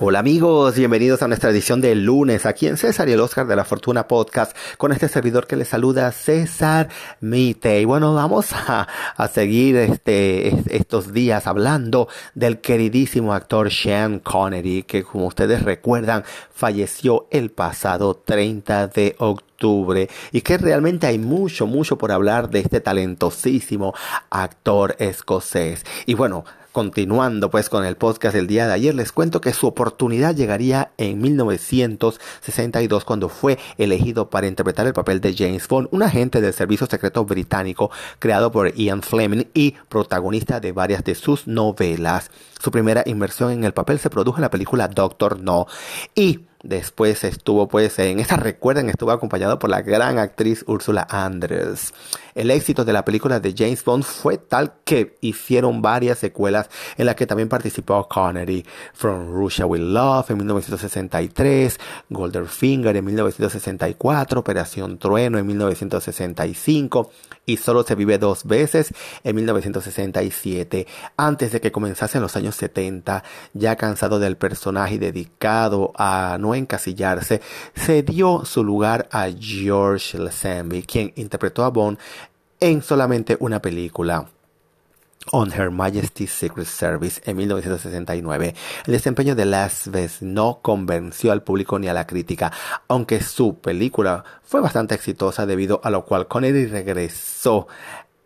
Hola amigos, bienvenidos a nuestra edición de lunes aquí en César y el Oscar de la Fortuna Podcast con este servidor que les saluda César Mite. Y bueno, vamos a, a seguir este, estos días hablando del queridísimo actor Sean Connery que como ustedes recuerdan falleció el pasado 30 de octubre y que realmente hay mucho, mucho por hablar de este talentosísimo actor escocés. Y bueno, Continuando pues con el podcast del día de ayer, les cuento que su oportunidad llegaría en 1962 cuando fue elegido para interpretar el papel de James Bond, un agente del servicio secreto británico creado por Ian Fleming y protagonista de varias de sus novelas. Su primera inmersión en el papel se produjo en la película Doctor No y Después estuvo, pues, en esta recuerden, estuvo acompañado por la gran actriz Ursula Andress. El éxito de la película de James Bond fue tal que hicieron varias secuelas en las que también participó Connery. From Russia with Love en 1963, Finger en 1964, Operación Trueno en 1965 y Solo se vive dos veces en 1967. Antes de que comenzasen los años 70, ya cansado del personaje y dedicado a no encasillarse, se dio su lugar a George Lazenby, quien interpretó a Bond en solamente una película. On Her Majesty's Secret Service en 1969. El desempeño de Lasves no convenció al público ni a la crítica, aunque su película fue bastante exitosa debido a lo cual Connery regresó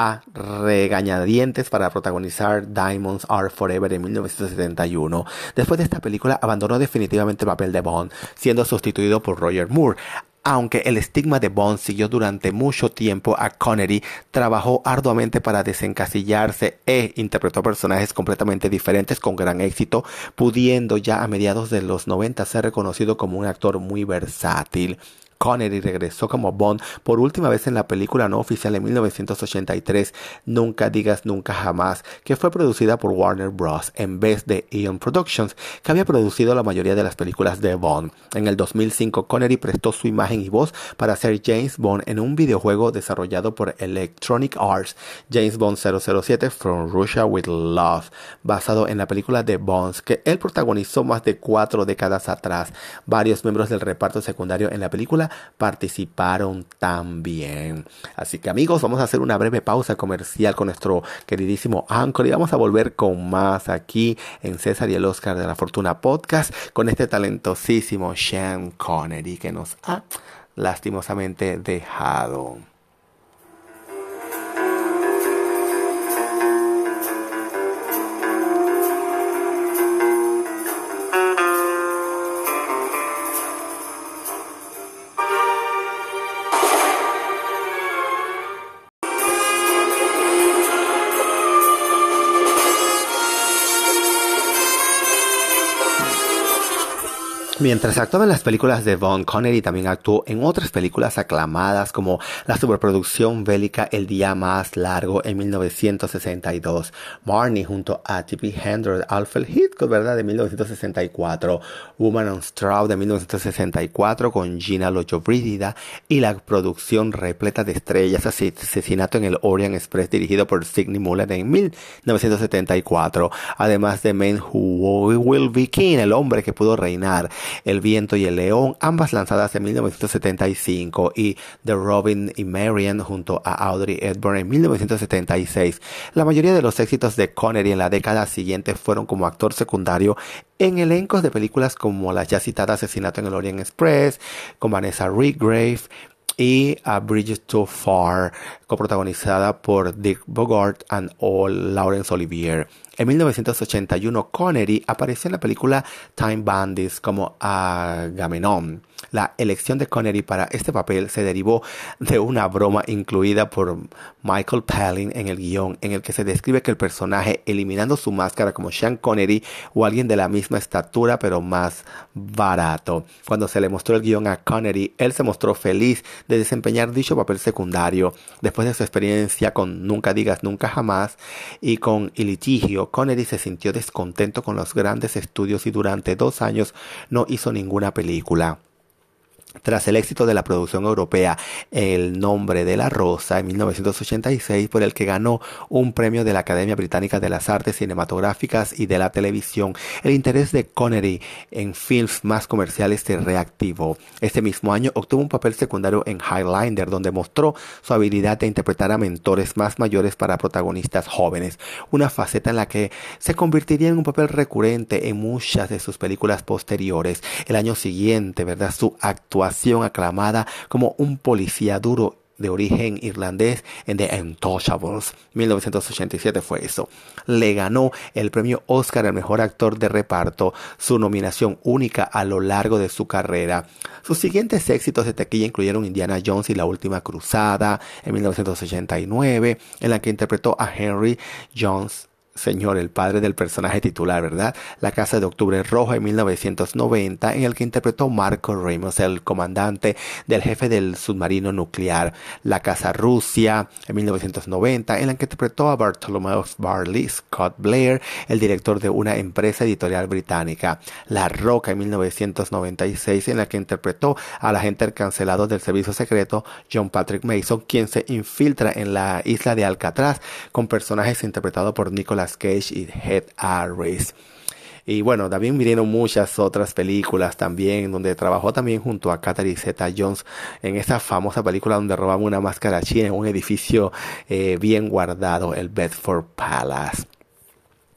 a regañadientes para protagonizar Diamonds Are Forever en 1971. Después de esta película abandonó definitivamente el papel de Bond, siendo sustituido por Roger Moore. Aunque el estigma de Bond siguió durante mucho tiempo a Connery, trabajó arduamente para desencasillarse e interpretó personajes completamente diferentes con gran éxito, pudiendo ya a mediados de los 90 ser reconocido como un actor muy versátil. Connery regresó como Bond por última vez en la película no oficial en 1983, Nunca digas nunca jamás, que fue producida por Warner Bros. en vez de Eon Productions, que había producido la mayoría de las películas de Bond. En el 2005, Connery prestó su imagen y voz para ser James Bond en un videojuego desarrollado por Electronic Arts, James Bond 007 From Russia with Love, basado en la película de Bonds, que él protagonizó más de cuatro décadas atrás. Varios miembros del reparto secundario en la película participaron también. Así que amigos, vamos a hacer una breve pausa comercial con nuestro queridísimo Anchor y vamos a volver con más aquí en César y el Oscar de la Fortuna Podcast con este talentosísimo Sean Connery que nos ha lastimosamente dejado. Mientras actuaba en las películas de Von Connery, también actuó en otras películas aclamadas como la superproducción bélica El Día Más Largo en 1962, Marnie junto a Tippi Hendrix, Alfred Hitchcock, ¿verdad? De 1964, Woman on Straw de 1964 con Gina Lollobrigida y la producción repleta de estrellas Asesinato en el Orient Express dirigido por Sidney Mullen en 1974, además de Men Who Will Be King, el hombre que pudo reinar el viento y el león, ambas lanzadas en 1975, y The Robin y Marian junto a Audrey Hepburn en 1976. La mayoría de los éxitos de Connery en la década siguiente fueron como actor secundario en elencos de películas como las ya citadas Asesinato en el Orient Express, con Vanessa Redgrave, y A Bridge Too Far, coprotagonizada por Dick Bogart and Laurence Olivier. En 1981, Connery apareció en la película Time Bandits como Agamenón. La elección de Connery para este papel se derivó de una broma incluida por Michael Palin en el guion, en el que se describe que el personaje, eliminando su máscara como Sean Connery o alguien de la misma estatura pero más barato. Cuando se le mostró el guion a Connery, él se mostró feliz de desempeñar dicho papel secundario. Después de su experiencia con Nunca digas nunca jamás y con El litigio, Connery se sintió descontento con los grandes estudios y durante dos años no hizo ninguna película. Tras el éxito de la producción europea El nombre de la rosa en 1986, por el que ganó un premio de la Academia Británica de las Artes Cinematográficas y de la Televisión, el interés de Connery en films más comerciales se reactivó. Este mismo año obtuvo un papel secundario en Highlander, donde mostró su habilidad de interpretar a mentores más mayores para protagonistas jóvenes, una faceta en la que se convertiría en un papel recurrente en muchas de sus películas posteriores. El año siguiente, ¿verdad? Su actuación aclamada como un policía duro de origen irlandés en The Untouchables. 1987 fue eso. Le ganó el premio Oscar al mejor actor de reparto, su nominación única a lo largo de su carrera. Sus siguientes éxitos de taquilla incluyeron Indiana Jones y la Última Cruzada en 1989, en la que interpretó a Henry Jones Señor, el padre del personaje titular, ¿verdad? La Casa de Octubre Rojo en 1990, en el que interpretó Marco Ramos, el comandante del jefe del submarino nuclear. La Casa Rusia en 1990, en la que interpretó a Bartholomew Barley Scott Blair, el director de una empresa editorial británica. La Roca en 1996, en la que interpretó al agente cancelado del servicio secreto John Patrick Mason, quien se infiltra en la isla de Alcatraz con personajes interpretados por Nicolas Cage y Head Harris. Y bueno, también vinieron muchas otras películas también, donde trabajó también junto a Catherine Zeta Jones en esa famosa película donde robaba una máscara china en un edificio eh, bien guardado, el Bedford Palace.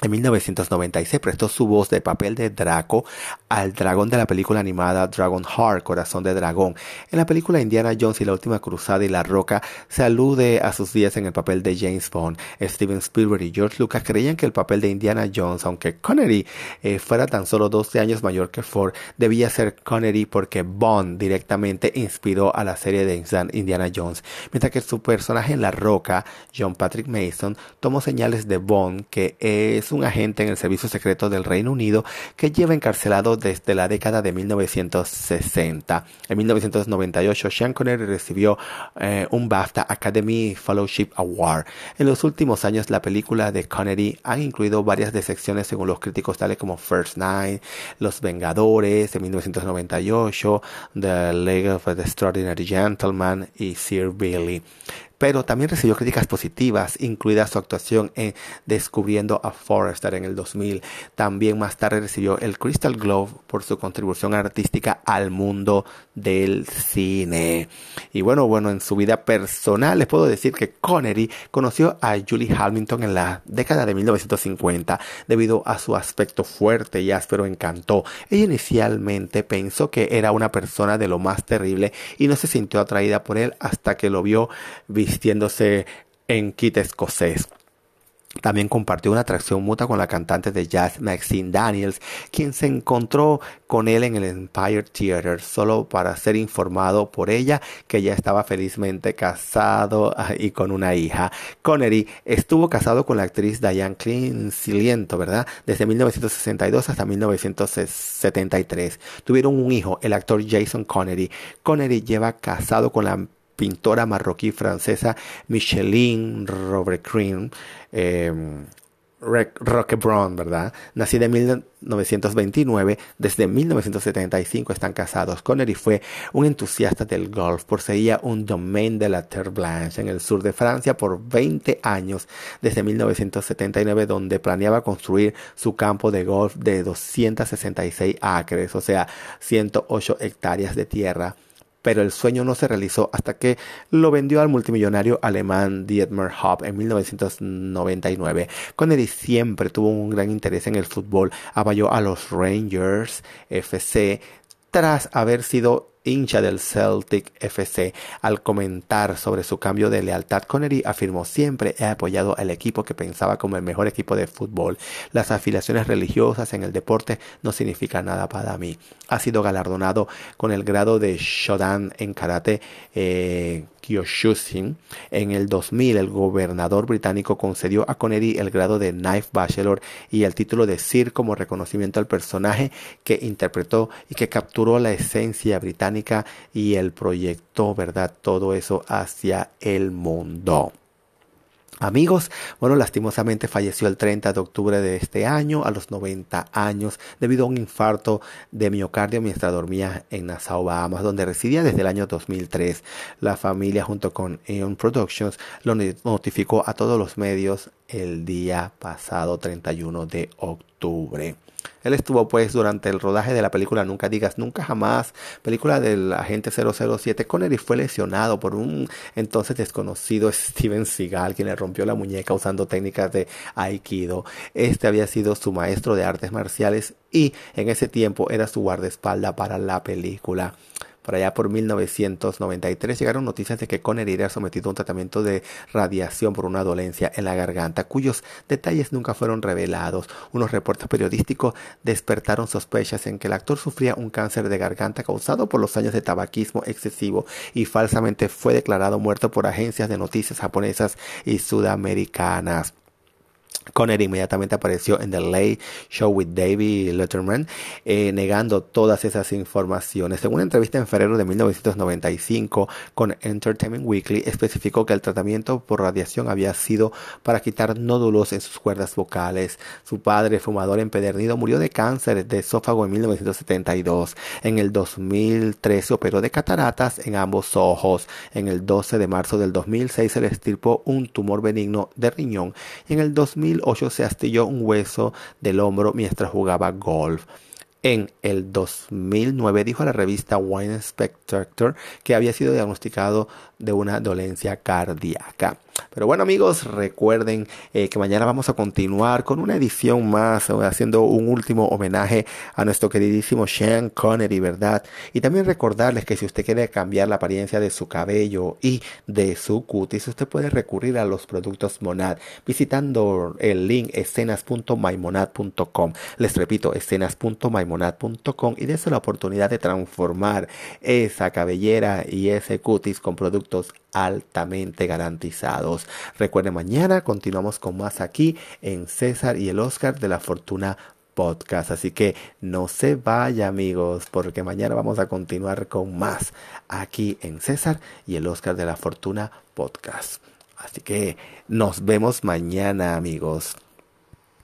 En 1996 prestó su voz de papel de Draco al dragón de la película animada Dragon Heart, Corazón de Dragón. En la película Indiana Jones y la Última Cruzada y La Roca se alude a sus días en el papel de James Bond. Steven Spielberg y George Lucas creían que el papel de Indiana Jones, aunque Connery eh, fuera tan solo 12 años mayor que Ford, debía ser Connery porque Bond directamente inspiró a la serie de Indiana Jones. Mientras que su personaje en La Roca, John Patrick Mason, tomó señales de Bond que es un agente en el Servicio Secreto del Reino Unido que lleva encarcelado desde la década de 1960. En 1998, Sean Connery recibió eh, un BAFTA Academy Fellowship Award. En los últimos años, la película de Connery ha incluido varias decepciones según los críticos, tales como First Night, Los Vengadores de 1998, The League of the Extraordinary Gentleman y Sir Billy pero también recibió críticas positivas, incluida su actuación en Descubriendo a Forrester en el 2000. También más tarde recibió el Crystal Globe por su contribución artística al mundo del cine. Y bueno, bueno, en su vida personal les puedo decir que Connery conoció a Julie Hamilton en la década de 1950 debido a su aspecto fuerte y áspero encantó. Ella inicialmente pensó que era una persona de lo más terrible y no se sintió atraída por él hasta que lo vio vistiéndose en kit escocés. También compartió una atracción mutua con la cantante de jazz Maxine Daniels, quien se encontró con él en el Empire Theater solo para ser informado por ella que ya estaba felizmente casado ah, y con una hija. Connery estuvo casado con la actriz Diane Clinciliento, ¿verdad? Desde 1962 hasta 1973. Tuvieron un hijo, el actor Jason Connery. Connery lleva casado con la pintora marroquí francesa Micheline Robrecrin, eh, Brown, ¿verdad? Nacida en 1929, desde 1975 están casados. Connery fue un entusiasta del golf, poseía un domaine de la Terre Blanche en el sur de Francia por 20 años, desde 1979, donde planeaba construir su campo de golf de 266 acres, o sea, 108 hectáreas de tierra pero el sueño no se realizó hasta que lo vendió al multimillonario alemán Dietmar Hopp en 1999. Connery siempre tuvo un gran interés en el fútbol, apoyó a los Rangers FC tras haber sido hincha del Celtic FC. Al comentar sobre su cambio de lealtad, Connery afirmó siempre he apoyado al equipo que pensaba como el mejor equipo de fútbol. Las afiliaciones religiosas en el deporte no significan nada para mí. Ha sido galardonado con el grado de Shodan en karate. Eh, En el 2000, el gobernador británico concedió a Connery el grado de Knife Bachelor y el título de Sir como reconocimiento al personaje que interpretó y que capturó la esencia británica y el proyectó, ¿verdad? Todo eso hacia el mundo. Amigos, bueno, lastimosamente falleció el 30 de octubre de este año a los 90 años debido a un infarto de miocardio mientras dormía en Nassau, Bahamas, donde residía desde el año 2003. La familia junto con Eon Productions lo notificó a todos los medios el día pasado 31 de octubre. Él estuvo pues durante el rodaje de la película Nunca digas nunca jamás, película del agente 007. Connery fue lesionado por un entonces desconocido Steven Seagal, quien le rompió la muñeca usando técnicas de Aikido. Este había sido su maestro de artes marciales y en ese tiempo era su guardaespaldas para la película. Por allá por 1993 llegaron noticias de que Connery era sometido a un tratamiento de radiación por una dolencia en la garganta, cuyos detalles nunca fueron revelados. Unos reportes periodísticos despertaron sospechas en que el actor sufría un cáncer de garganta causado por los años de tabaquismo excesivo y falsamente fue declarado muerto por agencias de noticias japonesas y sudamericanas. Conner inmediatamente apareció en The Late Show with David Letterman, eh, negando todas esas informaciones. En una entrevista en febrero de 1995 con Entertainment Weekly, especificó que el tratamiento por radiación había sido para quitar nódulos en sus cuerdas vocales. Su padre, fumador empedernido, murió de cáncer de esófago en 1972. En el 2013 operó de cataratas en ambos ojos. En el 12 de marzo del 2006 se le estirpó un tumor benigno de riñón. En el 2000 2008 se astilló un hueso del hombro mientras jugaba golf. En el 2009 dijo a la revista Wine Spectator que había sido diagnosticado de una dolencia cardíaca. Pero bueno amigos, recuerden eh, que mañana vamos a continuar con una edición más, haciendo un último homenaje a nuestro queridísimo Sean Connery, ¿verdad? Y también recordarles que si usted quiere cambiar la apariencia de su cabello y de su cutis, usted puede recurrir a los productos Monad visitando el link escenas.mymonad.com. Les repito, escenas.mymonad.com y dése la oportunidad de transformar esa cabellera y ese cutis con productos altamente garantizados. Recuerde, mañana continuamos con más aquí en César y el Oscar de la Fortuna podcast. Así que no se vaya amigos, porque mañana vamos a continuar con más aquí en César y el Oscar de la Fortuna podcast. Así que nos vemos mañana amigos.